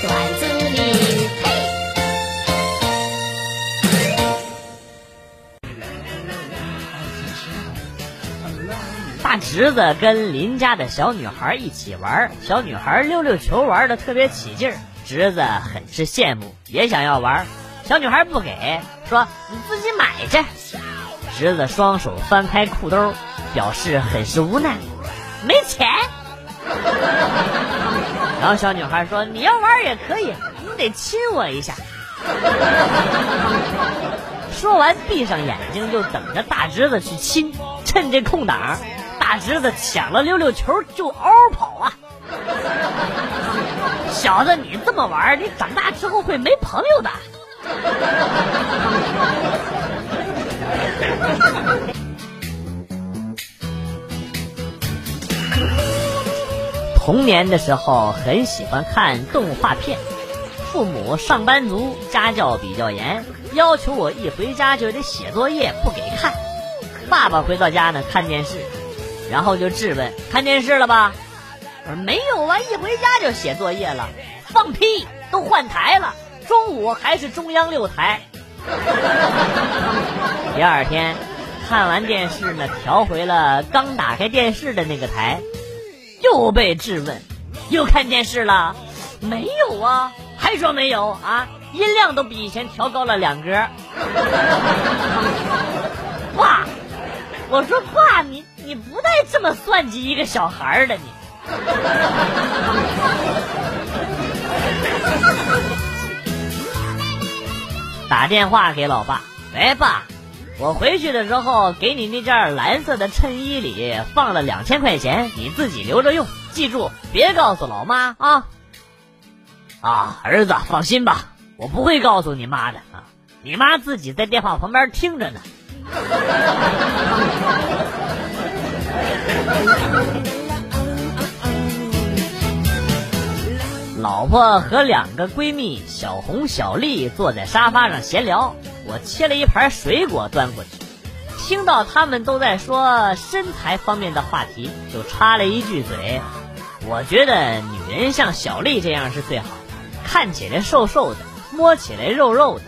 段子里。大侄子跟邻家的小女孩一起玩，小女孩溜溜球玩的特别起劲儿，侄子很是羡慕，也想要玩。小女孩不给，说你自己买去。侄子双手翻开裤兜，表示很是无奈，没钱。然后小女孩说：“你要玩也可以，你得亲我一下。”说完，闭上眼睛，就等着大侄子去亲。趁这空档，大侄子抢了溜溜球就嗷跑啊！小子，你这么玩，你长大之后会没朋友的。童年的时候很喜欢看动画片，父母上班族，家教比较严，要求我一回家就得写作业，不给看。爸爸回到家呢，看电视，然后就质问：“看电视了吧？”我说：“没有啊，一回家就写作业了。”放屁，都换台了，中午还是中央六台。第二天看完电视呢，调回了刚打开电视的那个台，又被质问：“又看电视了？”没有啊，还说没有啊？音量都比以前调高了两格。爸。我说爸，你你不带这么算计一个小孩的你。打电话给老爸，喂爸，我回去的时候给你那件蓝色的衬衣里放了两千块钱，你自己留着用，记住别告诉老妈啊。啊，儿子放心吧，我不会告诉你妈的啊，你妈自己在电话旁边听着呢。老婆和两个闺蜜小红、小丽坐在沙发上闲聊，我切了一盘水果端过去，听到他们都在说身材方面的话题，就插了一句嘴：“我觉得女人像小丽这样是最好的，看起来瘦瘦的，摸起来肉肉的。”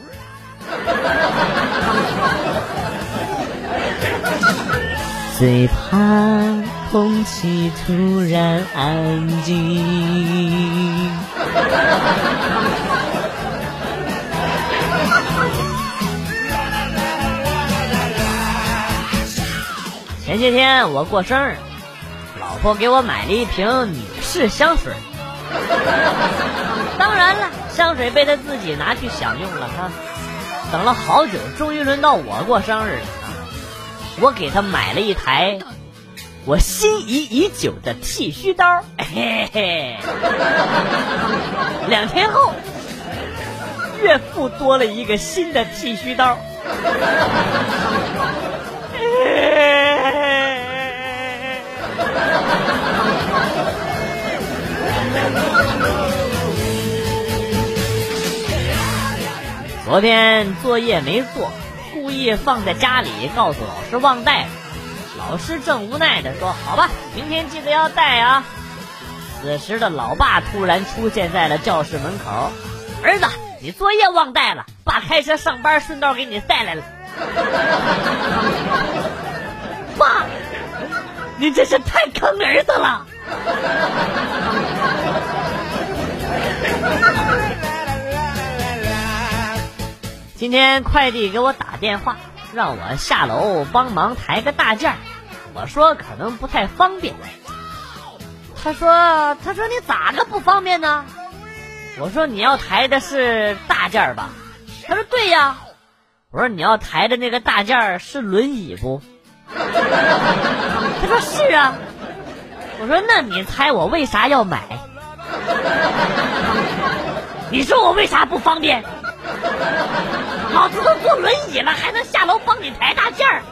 最怕空气突然安静。前些天我过生日，老婆给我买了一瓶女士香水。当然了，香水被她自己拿去享用了哈。等了好久，终于轮到我过生日了！我给她买了一台我心仪已久的剃须刀，嘿嘿。两天后，岳父多了一个新的剃须刀。昨天作业没做，故意放在家里，告诉老师忘带了。老师正无奈的说：“好吧，明天记得要带啊。”此时的老爸突然出现在了教室门口：“儿子，你作业忘带了，爸开车上班顺道给你带来了。”爸，你真是太坑儿子了。今天快递给我打电话，让我下楼帮忙抬个大件。我说可能不太方便。他说：“他说你咋个不方便呢？”我说：“你要抬的是大件儿吧？”他说：“对呀。”我说：“你要抬的那个大件儿是轮椅不？”他说：“是啊。”我说：“那你猜我为啥要买？”你说我为啥不方便？老子都坐轮椅了，还能下楼帮你抬大件儿。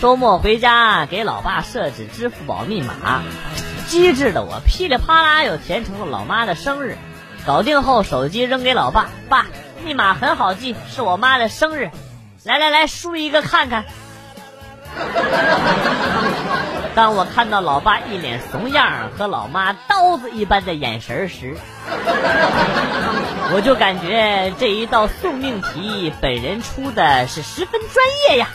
周末回家给老爸设置支付宝密码，机智的我噼里啪啦又填成了老妈的生日。搞定后，手机扔给老爸，爸，密码很好记，是我妈的生日。来来来，输一个看看。当我看到老爸一脸怂样和老妈刀子一般的眼神时，我就感觉这一道送命题本人出的是十分专业呀。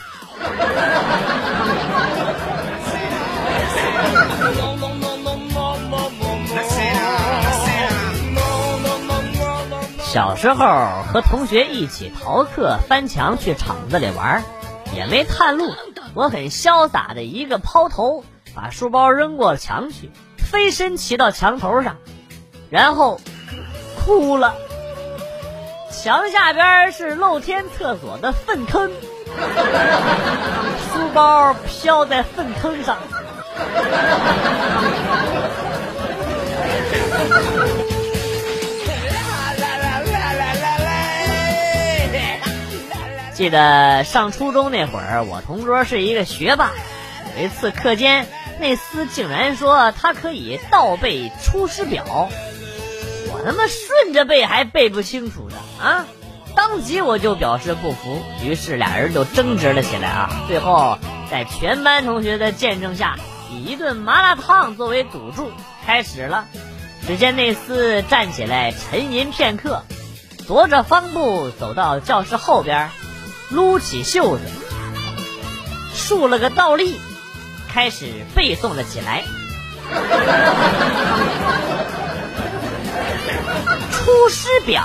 小时候和同学一起逃课翻墙去厂子里玩，也没探路。我很潇洒的一个抛投，把书包扔过墙去，飞身骑到墙头上，然后哭了。墙下边是露天厕所的粪坑，书包飘在粪坑上。记得上初中那会儿，我同桌是一个学霸。有一次课间，那厮竟然说他可以倒背《出师表》，我他妈顺着背还背不清楚的啊！当即我就表示不服，于是俩人就争执了起来啊！最后在全班同学的见证下，以一顿麻辣烫作为赌注，开始了。只见那厮站起来沉吟片刻，踱着方步走到教室后边。撸起袖子，竖了个倒立，开始背诵了起来。《出师表》，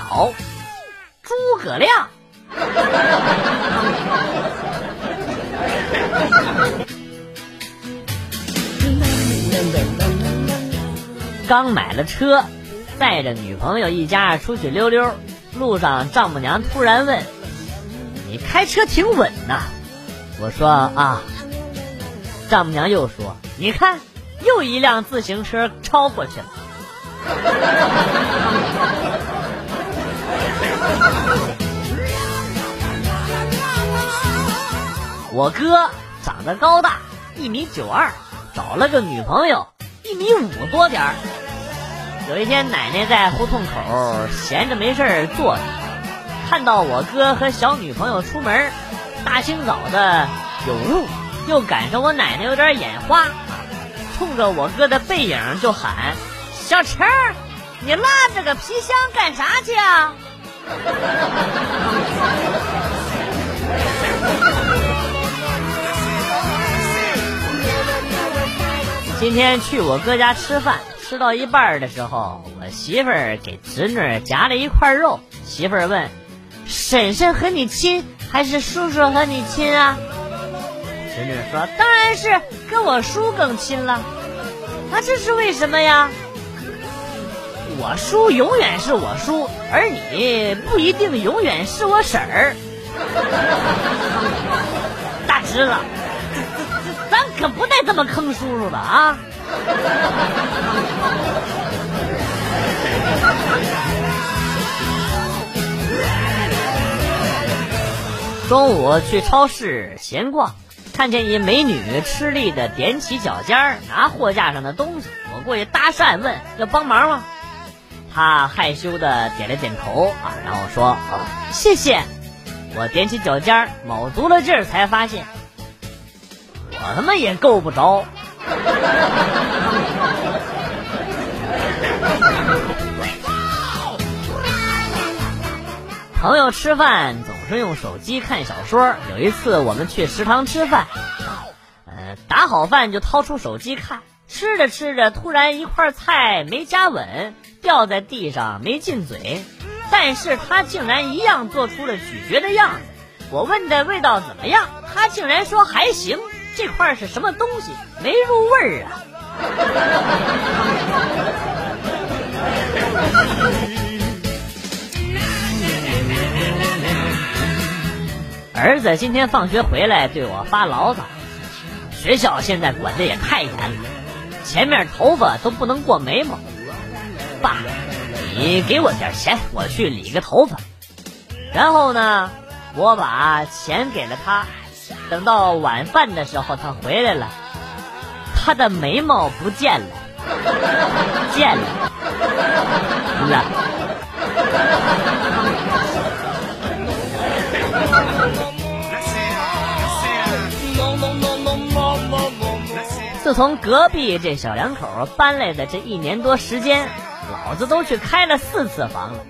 诸葛亮。刚买了车，带着女朋友一家出去溜溜，路上丈母娘突然问。开车挺稳呐，我说啊，丈母娘又说，你看又一辆自行车超过去了。我哥长得高大，一米九二，找了个女朋友，一米五多点儿。有一天，奶奶在胡同口闲着没事坐着。看到我哥和小女朋友出门，大清早的有雾，又赶上我奶奶有点眼花，冲着我哥的背影就喊：“小陈儿，你拉着个皮箱干啥去啊？” 今天去我哥家吃饭，吃到一半的时候，我媳妇儿给侄女夹了一块肉，媳妇儿问。婶婶和你亲还是叔叔和你亲啊？侄女说：“当然是跟我叔更亲了。”那这是为什么呀？我叔永远是我叔，而你不一定永远是我婶儿。大侄子，咱可不带这么坑叔叔的啊！中午去超市闲逛，看见一美女吃力的踮起脚尖儿拿货架上的东西，我过去搭讪问要帮忙吗？她害羞的点了点头啊，然后说啊谢谢。我踮起脚尖儿卯足了劲儿，才发现我他妈也够不着。朋友吃饭是用手机看小说。有一次我们去食堂吃饭，呃，打好饭就掏出手机看，吃着吃着，突然一块菜没夹稳，掉在地上没进嘴，但是他竟然一样做出了咀嚼的样子。我问的味道怎么样，他竟然说还行。这块是什么东西？没入味儿啊！儿子今天放学回来对我发牢骚，学校现在管的也太严了，前面头发都不能过眉毛。爸，你给我点钱，我去理个头发。然后呢，我把钱给了他。等到晚饭的时候，他回来了，他的眉毛不见了，见了，了。自从隔壁这小两口搬来的这一年多时间，老子都去开了四次房了。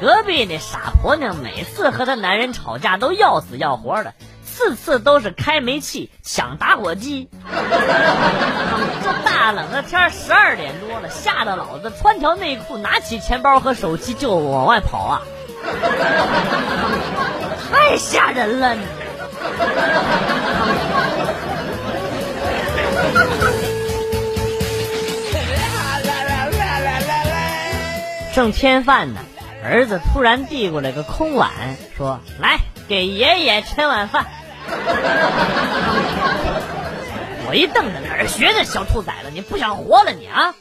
隔壁那傻婆娘每次和她男人吵架都要死要活的，次次都是开煤气抢打火机。这大冷的天，十二点多了，吓得老子穿条内裤，拿起钱包和手机就往外跑啊！太吓人了你！正添饭呢，儿子突然递过来个空碗，说：“来，给爷爷吃碗饭。” 我一瞪着，哪儿学的小兔崽子？你不想活了你啊？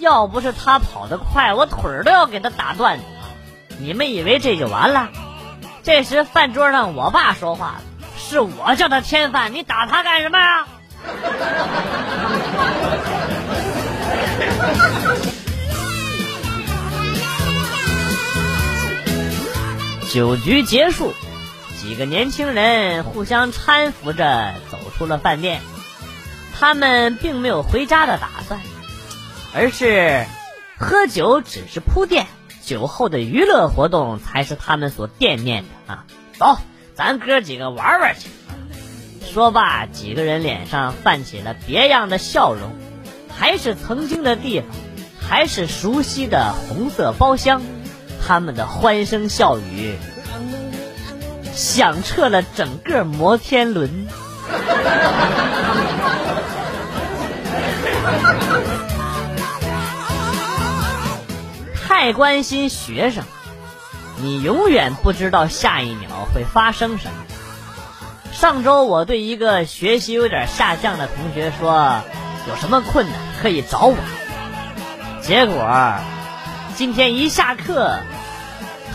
要不是他跑得快，我腿儿都要给他打断。你们以为这就完了？这时饭桌上我爸说话了：“是我叫他添饭，你打他干什么呀？” 酒局结束，几个年轻人互相搀扶着走出了饭店。他们并没有回家的打算，而是喝酒只是铺垫，酒后的娱乐活动才是他们所惦念的啊！走，咱哥几个玩玩去。说罢，几个人脸上泛起了别样的笑容，还是曾经的地方，还是熟悉的红色包厢，他们的欢声笑语响彻了整个摩天轮。太关心学生，你永远不知道下一秒会发生什么。上周我对一个学习有点下降的同学说：“有什么困难可以找我。”结果今天一下课，